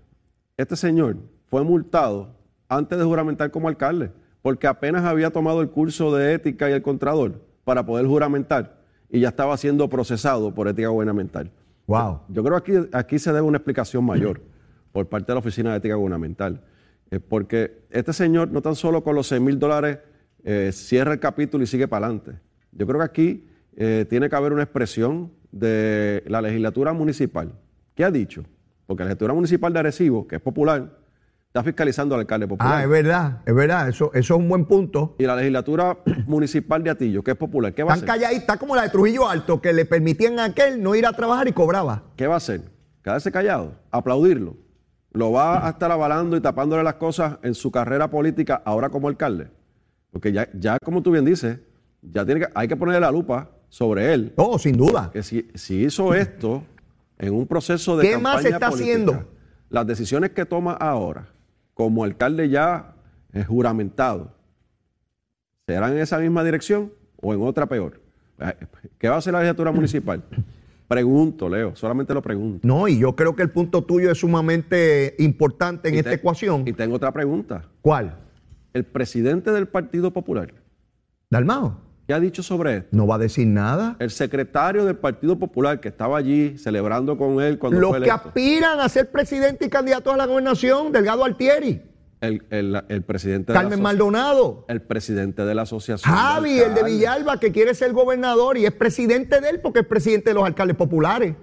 este señor fue multado antes de juramentar como alcalde, porque apenas había tomado el curso de ética y el contrador para poder juramentar y ya estaba siendo procesado por ética gubernamental. Wow. Yo creo que aquí, aquí se debe una explicación mayor por parte de la Oficina de Ética Gubernamental, eh, porque este señor no tan solo con los 6 mil dólares eh, cierra el capítulo y sigue para adelante. Yo creo que aquí eh, tiene que haber una expresión de la legislatura municipal. ¿Qué ha dicho? Porque la legislatura municipal de Arecibo, que es popular, está fiscalizando al alcalde popular. Ah, es verdad, es verdad, eso, eso es un buen punto. Y la legislatura municipal de Atillo, que es popular, ¿qué va a hacer? Están está como la de Trujillo Alto, que le permitían a aquel no ir a trabajar y cobraba. ¿Qué va a hacer? Quedarse callado, aplaudirlo. Lo va a estar avalando y tapándole las cosas en su carrera política ahora como alcalde. Porque ya, ya como tú bien dices, ya tiene que, hay que ponerle la lupa sobre él. Oh, sin duda. Que si, hizo esto en un proceso de ¿Qué más está haciendo? Las decisiones que toma ahora, como alcalde ya juramentado, ¿serán en esa misma dirección o en otra peor? ¿Qué va a hacer la legislatura municipal? Pregunto, Leo, solamente lo pregunto. No, y yo creo que el punto tuyo es sumamente importante en esta ecuación. Y tengo otra pregunta. ¿Cuál? El presidente del Partido Popular. ¿Dalmao? ¿Qué ha dicho sobre esto? No va a decir nada. El secretario del Partido Popular que estaba allí celebrando con él cuando Los que aspiran a ser presidente y candidato a la gobernación, Delgado Altieri. El, presidente Carmen Maldonado. El presidente de la asociación. Javi, el de Villalba, que quiere ser gobernador y es presidente de él porque es presidente de los alcaldes populares.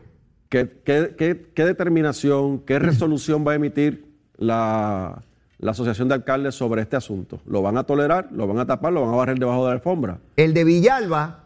¿Qué, qué determinación, qué resolución va a emitir la, la Asociación de Alcaldes sobre este asunto? ¿Lo van a tolerar? ¿Lo van a tapar? ¿Lo van a barrer debajo de la alfombra? El de Villalba,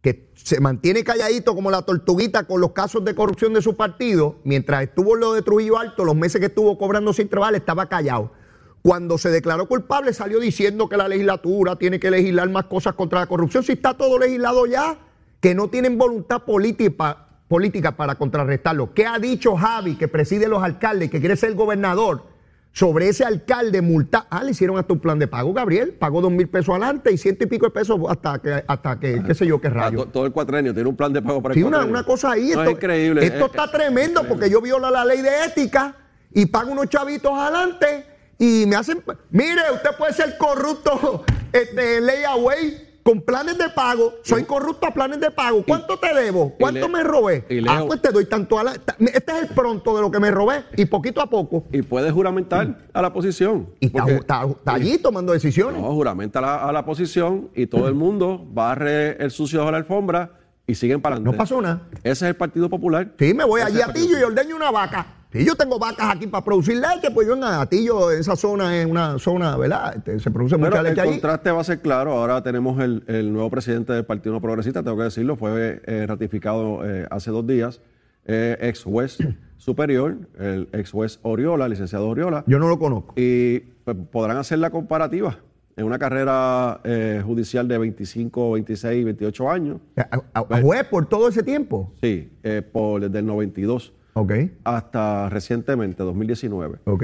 que se mantiene calladito como la tortuguita con los casos de corrupción de su partido, mientras estuvo lo de Trujillo Alto, los meses que estuvo cobrando sin trabajo, estaba callado. Cuando se declaró culpable salió diciendo que la legislatura tiene que legislar más cosas contra la corrupción. Si está todo legislado ya, que no tienen voluntad política, política para contrarrestarlo. ¿Qué ha dicho Javi, que preside los alcaldes, que quiere ser gobernador? Sobre ese alcalde multa. Ah, le hicieron hasta un plan de pago, Gabriel. Pagó dos mil pesos adelante y ciento y pico de pesos hasta que, hasta que qué sé yo, qué ah, rayo. todo el cuatrenio tiene un plan de pago para el sí, una, una, cosa ahí. esto, es increíble. Esto está tremendo porque yo viola la ley de ética y pago unos chavitos adelante y me hacen. Mire, usted puede ser corrupto, este, ley away con planes de pago, soy corrupto a planes de pago. ¿Cuánto te debo? ¿Cuánto me robé? ah, pues te doy tanto a la. Este es el pronto de lo que me robé y poquito a poco. Y puedes juramentar a la posición. Y está, allí tomando decisiones. No, juramenta a la, posición y todo el mundo barre el sucio de la alfombra y siguen para adelante. No pasó nada. Ese es el Partido Popular. Sí, me voy Ese allí a Tillo y ordeño una vaca. Si yo tengo vacas aquí para producir leche, pues yo en Atillo, esa zona es una zona, ¿verdad? Este, se produce Pero mucha el leche allí. contraste va a ser claro. Ahora tenemos el, el nuevo presidente del Partido No Progresista, tengo que decirlo, fue eh, ratificado eh, hace dos días, eh, ex juez superior, el ex juez Oriola, licenciado Oriola, Yo no lo conozco. y pues, podrán hacer la comparativa en una carrera eh, judicial de 25, 26, 28 años. A, a- a juez por todo ese tiempo. Sí, eh, por, desde el 92 Ok, hasta recientemente, 2019. ok.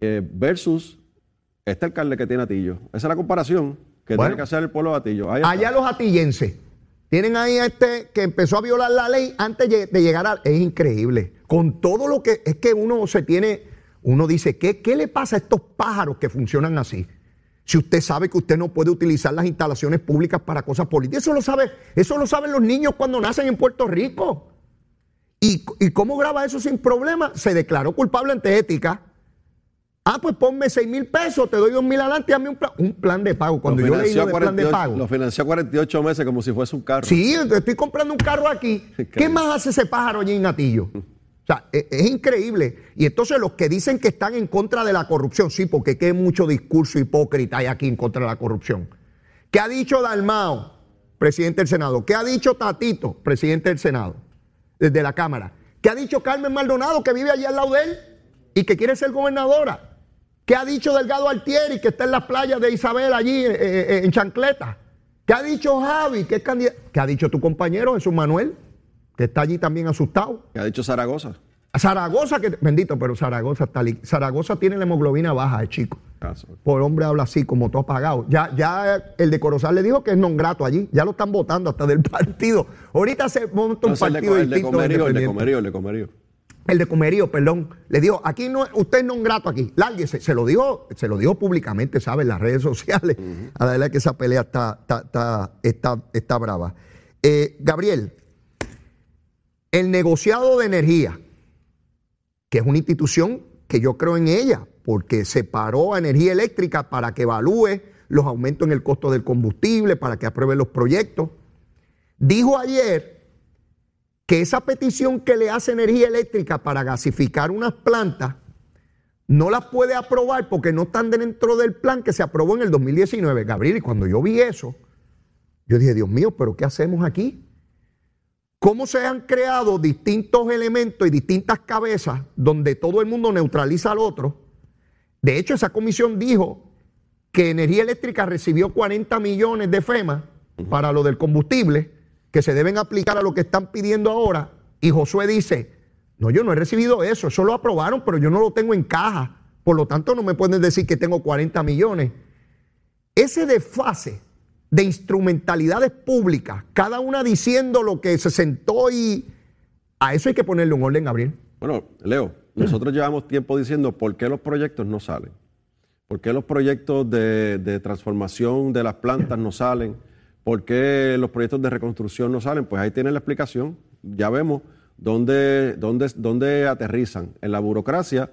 eh, versus este alcalde que tiene Atillo. Esa es la comparación que Bueno. tiene que hacer el pueblo de Atillo. Ahí. Allá los atillenses tienen ahí a este que empezó a violar la ley antes de llegar a... Es increíble. Con todo lo que... Es que uno se tiene... Uno dice, ¿qué, qué le pasa a estos pájaros que funcionan así? Si usted sabe que usted no puede utilizar las instalaciones públicas para cosas políticas, eso lo sabe, eso lo saben los niños cuando nacen en Puerto Rico. ¿Y, y cómo graba eso sin problema? Se declaró culpable ante ética. Ah, pues ponme 6 mil pesos, te doy 2 mil adelante y hazme un plan, un plan de pago. Cuando yo leí de plan de 48 pago. Lo financió 48 meses como si fuese un carro. Sí, estoy comprando un carro aquí. ¿Qué más hace ese pájaro allí en Atillo? O sea, e- es, increíble. Y entonces los que dicen que están en contra de la corrupción, sí, porque qué mucho discurso hipócrita hay aquí en contra de la corrupción. ¿Qué ha dicho Dalmao, presidente del Senado? ¿Qué ha dicho Tatito, presidente del Senado, desde la Cámara? ¿Qué ha dicho Carmen Maldonado, que vive allí al lado de él y que quiere ser gobernadora? ¿Qué ha dicho Delgado Altieri, que está en las playas de Isabel allí eh, eh, en Chancleta? ¿Qué ha dicho Javi? ¿Qué, es candida- ¿Qué ha dicho tu compañero Jesús Manuel? Que está allí también asustado. Que ha dicho Zaragoza. Zaragoza, que bendito, pero Zaragoza está Zaragoza tiene la hemoglobina baja, eh, chico. Por hombre habla así, como todo apagado. Ya, ya el de Corozal le dijo que es non grato allí. Ya lo están votando hasta del partido. Ahorita se monta un el de, partido el de distinto. Comerío, el de. Comerío, el de Comerío. El de Comerío, perdón, le dijo, aquí no, usted es non grato aquí, lárguese. Se lo dijo, se lo dijo públicamente, ¿sabe? En las redes sociales. A la verdad que esa pelea está, está, está, está, está brava. Eh, Gabriel, el negociado de energía, que es una institución que yo creo en ella, porque separó a energía eléctrica para que evalúe los aumentos en el costo del combustible, para que apruebe los proyectos. Dijo ayer que esa petición que le hace energía eléctrica para gasificar unas plantas no las puede aprobar porque no están dentro del plan que se aprobó en el 2019. Gabriel, y cuando yo vi eso, yo dije, Dios mío, pero ¿qué hacemos aquí? ¿Cómo se han creado distintos elementos y distintas cabezas donde todo el mundo neutraliza al otro? De hecho, esa comisión dijo que Energía Eléctrica recibió 40 millones de FEMA para lo del combustible, que se deben aplicar a lo que están pidiendo ahora. Y Josué dice, no, yo no he recibido eso, eso lo aprobaron, pero yo no lo tengo en caja. Por lo tanto, no me pueden decir que tengo 40 millones. Ese desfase de instrumentalidades públicas, cada una diciendo lo que se sentó y a eso hay que ponerle un orden, Gabriel. Bueno, Leo, nosotros llevamos tiempo diciendo por qué los proyectos no salen. ¿Por qué los proyectos de, de transformación de las plantas no salen? ¿Por qué los proyectos de reconstrucción no salen? Pues ahí tienen la explicación. Ya vemos dónde, dónde, dónde aterrizan, en la burocracia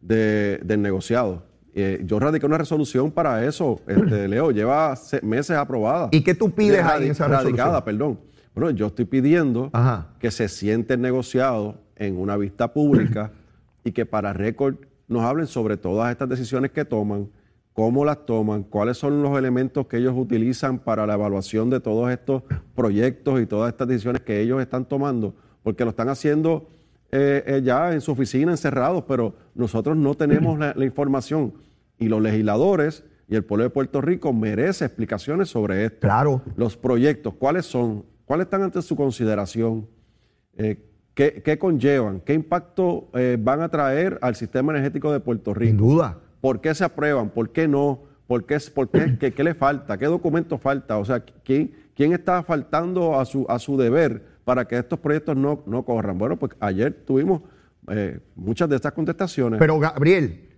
de- del negociado. Eh, yo radiqué una resolución para eso, este, Leo, lleva se- meses aprobada. ¿Y qué tú pides De ahí en esa Radicada, resolución? perdón. Bueno, yo estoy pidiendo Ajá. que se siente el negociado en una vista pública y que para récord nos hablen sobre todas estas decisiones que toman, cómo las toman, cuáles son los elementos que ellos utilizan para la evaluación de todos estos proyectos y todas estas decisiones que ellos están tomando, porque lo están haciendo eh, eh, ya en su oficina encerrados, pero nosotros no tenemos la, la información. Y los legisladores y el pueblo de Puerto Rico merece explicaciones sobre esto. Claro. los proyectos, cuáles son, cuáles están ante su consideración, Eh, qué, qué conllevan, qué impacto eh, van a traer al sistema energético de Puerto Sin Rico, duda. por qué se aprueban, por qué no, por qué, por qué, qué, qué le falta, qué documento falta, o sea, quién, quién está faltando a su, a su deber para que estos proyectos no, no corran. Bueno, pues ayer tuvimos eh, muchas de estas contestaciones. Pero Gabriel,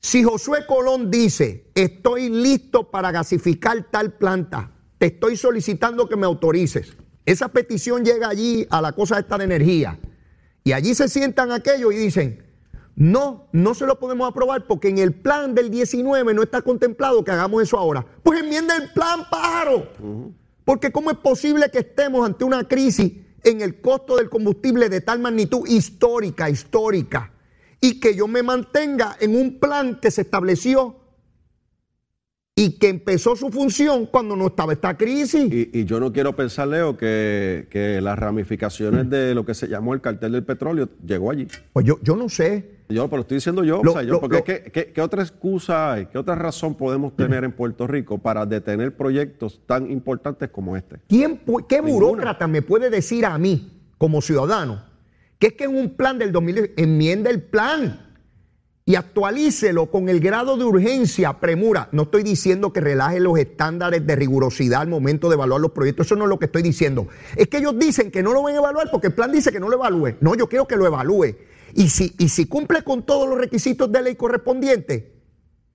si Josué Colón dice, estoy listo para gasificar tal planta, te estoy solicitando que me autorices. Esa petición llega allí a la cosa esta de energía. Y allí se sientan aquellos y dicen, no, no se lo podemos aprobar porque en el plan del 19 no está contemplado que hagamos eso ahora. Pues enmienda el plan, pájaro. Porque ¿cómo es posible que estemos ante una crisis en el costo del combustible de tal magnitud histórica, histórica, y que yo me mantenga en un plan que se estableció y que empezó su función cuando no estaba esta crisis. Y, y yo no quiero pensar, Leo, que, que, las ramificaciones de lo que se llamó el cartel del petróleo llegó allí. Pues yo, yo no sé. Yo, pero estoy diciendo yo, Lo- o sea, yo, lo- porque lo- ¿qué, qué, qué otra excusa hay, qué otra razón podemos tener en Puerto Rico para detener proyectos tan importantes como este? ¿Quién, pu- ¿Qué Ninguna. burócrata me puede decir a mí, como ciudadano, que es que en un plan del 2000 enmienda el plan y actualícelo con el grado de urgencia, premura? No estoy diciendo que relaje los estándares de rigurosidad al momento de evaluar los proyectos, eso no es lo que estoy diciendo. Es que ellos dicen que no lo van a evaluar porque el plan dice que no lo evalúe. No, yo quiero que lo evalúe. Y si, y si cumple con todos los requisitos de ley correspondientes,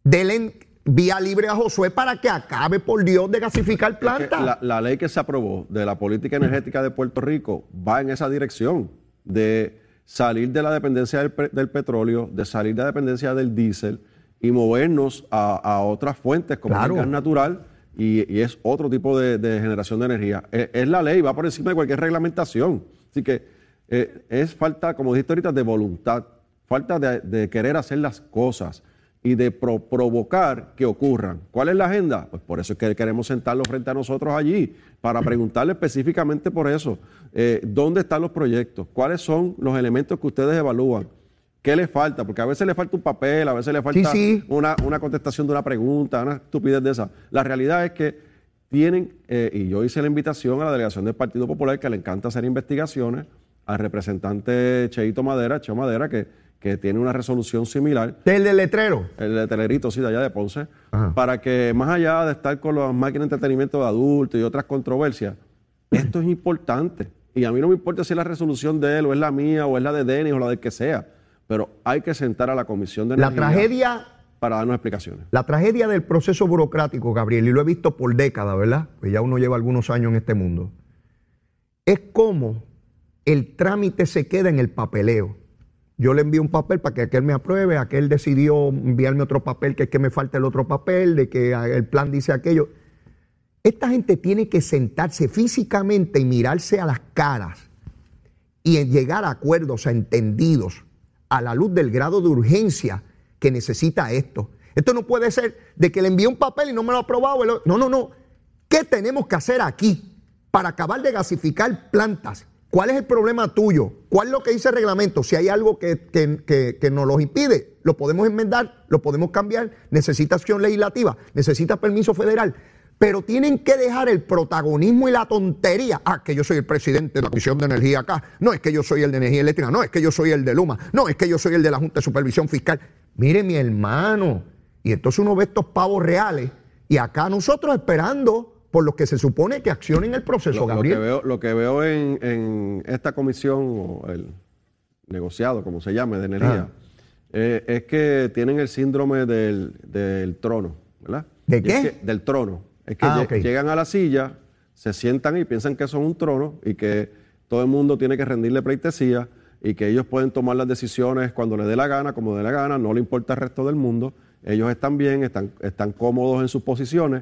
denle vía libre a Josué para que acabe, por Dios, de gasificar Es que plantas. la, la ley que se aprobó de la política energética de Puerto Rico va en esa dirección de salir de la dependencia del, del petróleo, de salir de la dependencia del diésel y movernos a, a otras fuentes como Claro. el gas natural y, y es otro tipo de, de generación de energía. Es, es la ley, va por encima de cualquier reglamentación. Así que eh, es falta, como dijiste ahorita, de voluntad, falta de, de querer hacer las cosas y de pro- provocar que ocurran. ¿Cuál es la agenda? Pues por eso es que queremos sentarlo frente a nosotros allí, para preguntarle específicamente por eso. Eh, ¿Dónde están los proyectos? ¿Cuáles son los elementos que ustedes evalúan? ¿Qué les falta? Porque a veces le falta un papel, a veces le falta sí. Una, una contestación de una pregunta, una estupidez de esa. La realidad es que tienen, eh, y yo hice la invitación a la delegación del Partido Popular, que le encanta hacer investigaciones, al representante Cheito Madera, Cheo Madera, que, que tiene una resolución similar, El del letrero. el de Telerito, sí, de allá de Ponce, Ajá. para que más allá de estar con las máquinas de entretenimiento de adultos y otras controversias, esto es importante. Y a mí no me importa si es la resolución de él, o es la mía, o es la de Denis, o la del que sea, pero hay que sentar a la Comisión de La tragedia, para darnos explicaciones. la tragedia del proceso burocrático, Gabriel, y lo he visto por décadas, ¿verdad? Pues ya uno lleva algunos años en este mundo. Es como el trámite se queda en el papeleo. Yo le envío un papel para que aquel me apruebe, aquel decidió enviarme otro papel, que es que me falta el otro papel, de que el plan dice aquello. Esta gente tiene que sentarse físicamente y mirarse a las caras y llegar a acuerdos, a entendidos, a la luz del grado de urgencia que necesita esto. Esto no puede ser de que le envíe un papel y no me lo ha aprobado. No, no, no. ¿Qué tenemos que hacer aquí para acabar de gasificar plantas? ¿Cuál es el problema tuyo? ¿Cuál es lo que dice el reglamento? Si hay algo que, que- que- nos los impide, lo podemos enmendar, lo podemos cambiar, necesita acción legislativa, necesita permiso federal. Pero tienen que dejar el protagonismo y la tontería. Ah, que yo soy el presidente de la Comisión de Energía acá. No, es que yo soy el de Energía Eléctrica. No, es que yo soy el de Luma. No, es que yo soy el de la Junta de Supervisión Fiscal. Mire, mi hermano. Y entonces uno ve estos pavos reales y acá nosotros esperando por los que se supone que accionen el proceso, Lo, lo que Gabriel. veo, lo que veo en, en esta comisión, o el negociado, como se llame, de energía, Ah. eh, es que tienen el síndrome del, del trono, ¿verdad? ¿De qué? es que- del trono. Es que Ah, llegan a la silla, se sientan y piensan que son un trono y que todo el mundo tiene que rendirle pleitesía y que ellos pueden tomar las decisiones cuando les dé la gana, como dé la gana, no le importa el resto del mundo. Ellos están bien, están, están cómodos en sus posiciones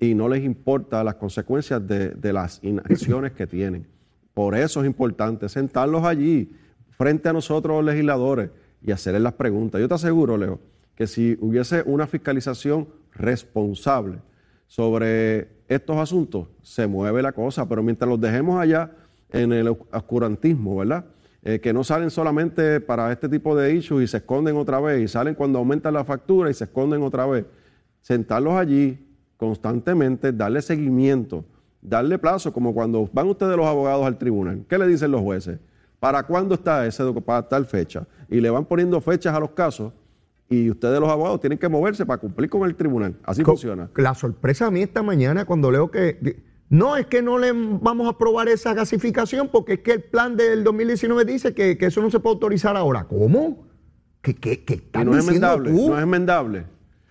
y no les importa las consecuencias de, las inacciones que tienen. Por eso es importante sentarlos allí, frente a nosotros los legisladores, y hacerles las preguntas. Yo te aseguro, Leo, que si hubiese una fiscalización responsable sobre estos asuntos, se mueve la cosa, pero mientras los dejemos allá en el oscurantismo, ¿verdad? Eh, que no salen solamente para este tipo de issues y se esconden otra vez, y salen cuando aumentan la factura y se esconden otra vez. Sentarlos allí constantemente, darle seguimiento, darle plazo, como cuando van ustedes los abogados al tribunal. ¿Qué le dicen los jueces? ¿Para cuándo está ese para tal fecha? Y le van poniendo fechas a los casos y ustedes los abogados tienen que moverse para cumplir con el tribunal. Así Co- funciona. La sorpresa a mí esta mañana cuando leo que no es que no le vamos a aprobar esa gasificación porque es que el plan del 2019 dice que, que eso no se puede autorizar ahora. ¿Cómo? ¿Qué, qué, qué Y no diciendo enmendable, tú? no es enmendable.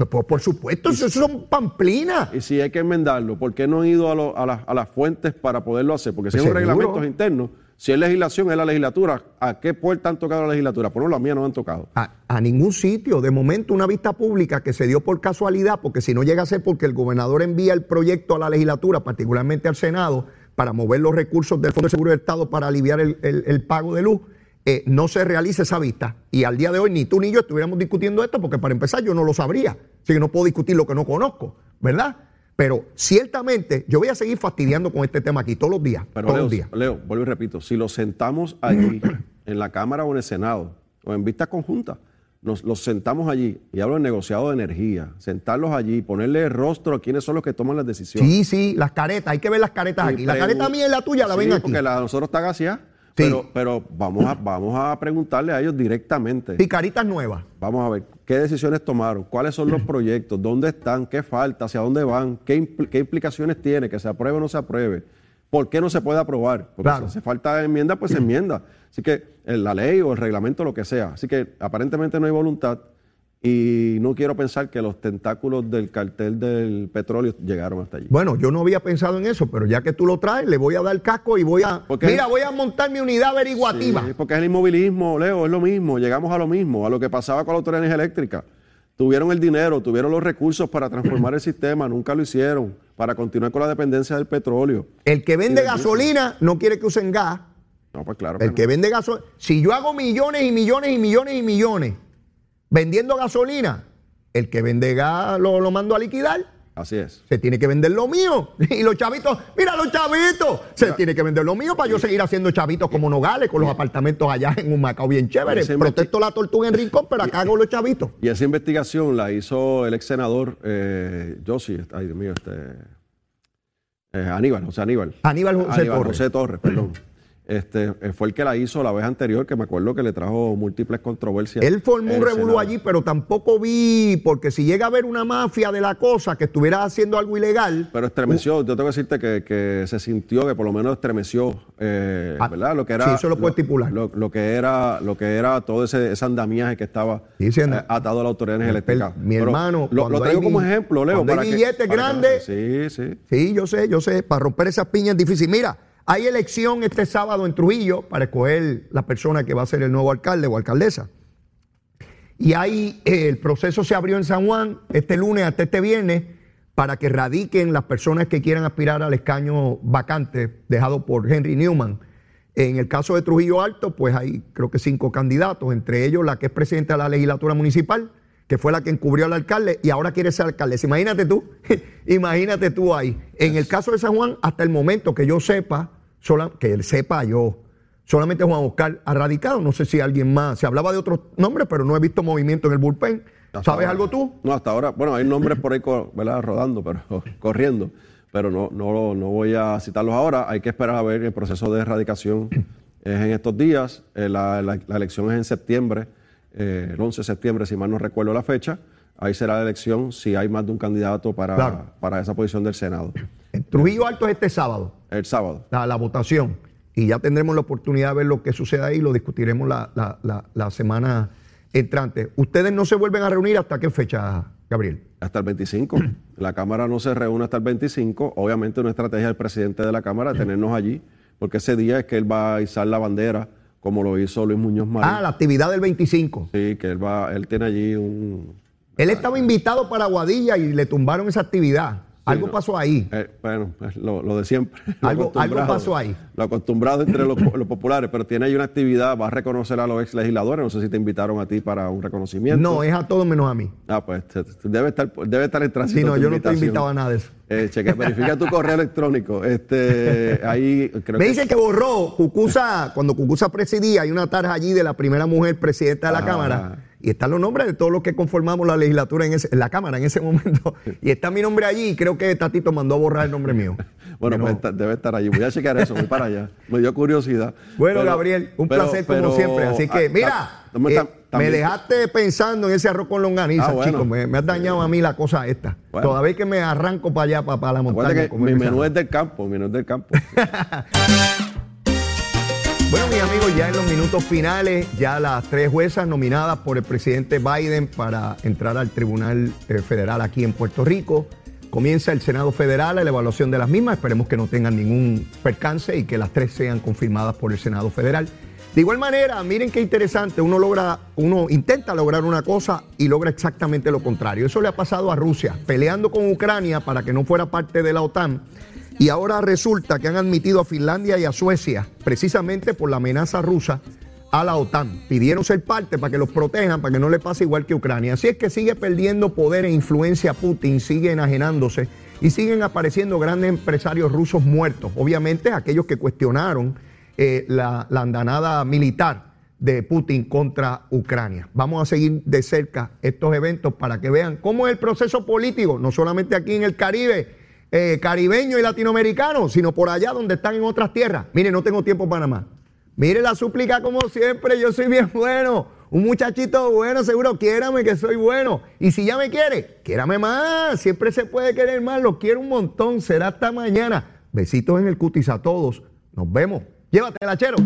Por supuesto, eso son pamplinas. Y si hay que enmendarlo, ¿por qué no han ido a, lo- a las- a las fuentes para poderlo hacer? Porque si Pues son seguro. reglamentos internos, Si es legislación, es la legislatura. ¿A qué puerta han tocado la legislatura? Por lo menos la mía no han tocado. A, a ningún sitio. De momento, una vista pública que se dio por casualidad, porque si no llega a ser porque el gobernador envía el proyecto a la legislatura, particularmente al Senado, para mover los recursos del Fondo de Seguro del Estado para aliviar el, el- el pago de luz, eh, no se realiza esa vista. Y al día de hoy, ni tú ni yo estuviéramos discutiendo esto, porque para empezar yo no lo sabría. Así que no puedo discutir lo que no conozco, ¿verdad? Pero ciertamente yo voy a seguir fastidiando con este tema aquí todos los días. Pero todos Leo, los días. Leo, vuelvo y repito, si los sentamos allí, en la Cámara o en el Senado, o en vista conjunta, nos, los sentamos allí, y hablo de negociado de energía, sentarlos allí, ponerle el rostro a quienes son los que toman las decisiones. Sí, sí, las caretas, hay que ver las caretas Y aquí. La careta mía y la tuya la Sí, ven aquí. porque la de nosotros está gaseada, Sí. pero, pero vamos, a, vamos a preguntarle a ellos directamente. Y caritas nuevas. Vamos a ver qué decisiones tomaron, cuáles son los proyectos, dónde están, qué falta, hacia dónde van, qué, impl- qué implicaciones tiene, que se apruebe o no se apruebe, por qué no se puede aprobar. Porque Claro. si hace falta enmienda, pues se enmienda. Así que eh, la ley o el reglamento, lo que sea. Así que aparentemente no hay voluntad y no quiero pensar que los tentáculos del cartel del petróleo llegaron hasta allí. Bueno, yo no había pensado en eso, pero ya que tú lo traes, le voy a dar casco y voy a. Mira, voy a montar mi unidad averiguativa. Sí, porque es el inmovilismo, Leo, es lo mismo. Llegamos a lo mismo, a lo que pasaba con la Autoridad de Energía Eléctrica. Tuvieron el dinero, tuvieron los recursos para transformar el sistema, nunca lo hicieron, para continuar con la dependencia del petróleo. El que vende gasolina no quiere que usen gas. No, pues claro. El que que vende gasolina. Si yo hago millones y millones y millones y millones vendiendo gasolina, el que vende gas lo, lo mando a liquidar. Así es. Se tiene que vender lo mío. Y los chavitos, mira los chavitos. Se tiene que vender lo mío para yo seguir haciendo chavitos como Nogales con los apartamentos allá en un Macao bien chévere. Protesto la tortuga en rincón, pero acá hago los chavitos. Y esa investigación la hizo el ex senador eh, Josi, ay Dios mío, este, eh, Aníbal, José Aníbal. Aníbal José Torres. José Torres, perdón. Este, eh, fue el que la hizo la vez anterior, que me acuerdo que le trajo múltiples controversias. Él formó un revolú allí, pero tampoco vi, porque si llega a haber una mafia de la cosa que estuviera haciendo algo ilegal, Pero estremeció, yo tengo que decirte que, que se sintió que por lo menos estremeció, eh, Ah, ¿verdad? Lo que era. sí, eso lo puedo estipular. Lo, lo que era, lo que era todo ese, ese andamiaje que estaba Sí, sí, anda- eh, atado a la autoridad eléctrica. mi Pero hermano, Lo, traigo hay como ejemplo, Leo. cuando hay para que- billetes grandes- Sí, sí. sí, yo sé, yo sé, para romper esas piñas es difícil. Mira, hay elección este sábado en Trujillo para escoger la persona que va a ser el nuevo alcalde o alcaldesa. Y ahí eh, el proceso se abrió en San Juan este lunes hasta este viernes para que radiquen las personas que quieran aspirar al escaño vacante dejado por Henry Newman. En el caso de Trujillo Alto, pues hay creo que cinco candidatos, entre ellos la que es presidenta de la legislatura municipal, que fue la que encubrió al alcalde y ahora quiere ser alcaldesa. Imagínate tú, imagínate tú ahí. En el caso de San Juan, hasta el momento que yo sepa, sola- que él sepa yo, solamente Juan Oscar ha radicado. No sé si alguien más, se hablaba de otros nombres, pero no he visto movimiento en el bullpen. Hasta ¿Sabes ahora. algo tú? No, hasta ahora, bueno, hay nombres por ahí ¿verdad? rodando, pero corriendo, pero no, no, no voy a citarlos ahora. Hay que esperar a ver el proceso de erradicación es en estos días. Eh, la, la- la elección es en septiembre, eh, el 11 de septiembre, si mal no recuerdo la fecha. Ahí será la elección si hay más de un candidato para, Claro. para esa posición del Senado. En Trujillo Alto es este sábado. El sábado. la, la votación. Y ya tendremos la oportunidad de ver lo que sucede ahí, lo discutiremos la, la- la- semana entrante. ¿Ustedes no se vuelven a reunir hasta qué fecha, Gabriel? Hasta el 25. La Cámara no se reúne hasta el 25. Obviamente una estrategia del presidente de la Cámara es tenernos allí, porque ese día es que él va a izar la bandera, como lo hizo Luis Muñoz Marín. Ah, la actividad del 25. Sí, que él va, él tiene allí un... Él estaba invitado para Aguadilla y le tumbaron esa actividad. Algo no. pasó ahí. eh, bueno, es lo, lo de siempre. Lo Algo- algo pasó ahí. Lo acostumbrado entre los, los populares, pero tiene ahí una actividad, va a reconocer a los ex legisladores. No sé si te invitaron a ti para un reconocimiento. No, es a todos menos a mí. Ah, pues te- te- debe estar, debe estar en tránsito. Sí, no, yo no estoy invitación. invitado a nada de eso. Eh, cheque, verifica tu correo electrónico. Este, ahí creo Me que dicen que borró Cucusa, cuando Cucusa presidía, hay una tarja allí de la primera mujer presidenta de la Ah. Cámara. Y están los nombres de todos los que conformamos la legislatura en, ese- en la Cámara en ese momento. Y está mi nombre allí y creo que Tatito mandó a borrar el nombre mío. Bueno, pues está- debe estar allí. Voy a checar eso, voy para allá. Me dio curiosidad. Bueno, Pero- Gabriel, un pero- placer como siempre. Así que, ah, mira, ta- me eh, me dejaste pensando en ese arroz con longaniza, Ah, bueno. chico. Me, me has dañado a mí la cosa esta. Bueno. Todavía que me arranco para allá, para, para la montaña. Que mi menú es del campo, mi menú es del campo. Bueno, mis amigos, ya en los minutos finales, ya las tres juezas nominadas por el presidente Biden para entrar al Tribunal eh, Federal aquí en Puerto Rico, comienza el Senado Federal a la evaluación de las mismas. Esperemos que no tengan ningún percance y que las tres sean confirmadas por el Senado Federal. De igual manera, miren qué interesante, uno logra, uno intenta lograr una cosa y logra exactamente lo contrario. Eso le ha pasado a Rusia, peleando con Ucrania para que no fuera parte de la OTAN. Y ahora resulta que han admitido a Finlandia y a Suecia, precisamente por la amenaza rusa a la OTAN. Pidieron ser parte para que los protejan, para que no le pase igual que Ucrania. Así es que sigue perdiendo poder e influencia Putin, sigue enajenándose y siguen apareciendo grandes empresarios rusos muertos. Obviamente aquellos que cuestionaron eh, la, la andanada militar de Putin contra Ucrania. Vamos a seguir de cerca estos eventos para que vean cómo es el proceso político, no solamente aquí en el Caribe, eh, caribeño y latinoamericano, sino por allá donde están en otras tierras. Mire, no tengo tiempo para más. Mire la súplica como siempre, yo soy bien bueno. Un muchachito bueno, seguro, quiérame que soy bueno. Y si ya me quiere, quiérame más. Siempre se puede querer más, lo quiero un montón. Será hasta mañana. Besitos en el cutis a todos. Nos vemos. Llévatela, chero.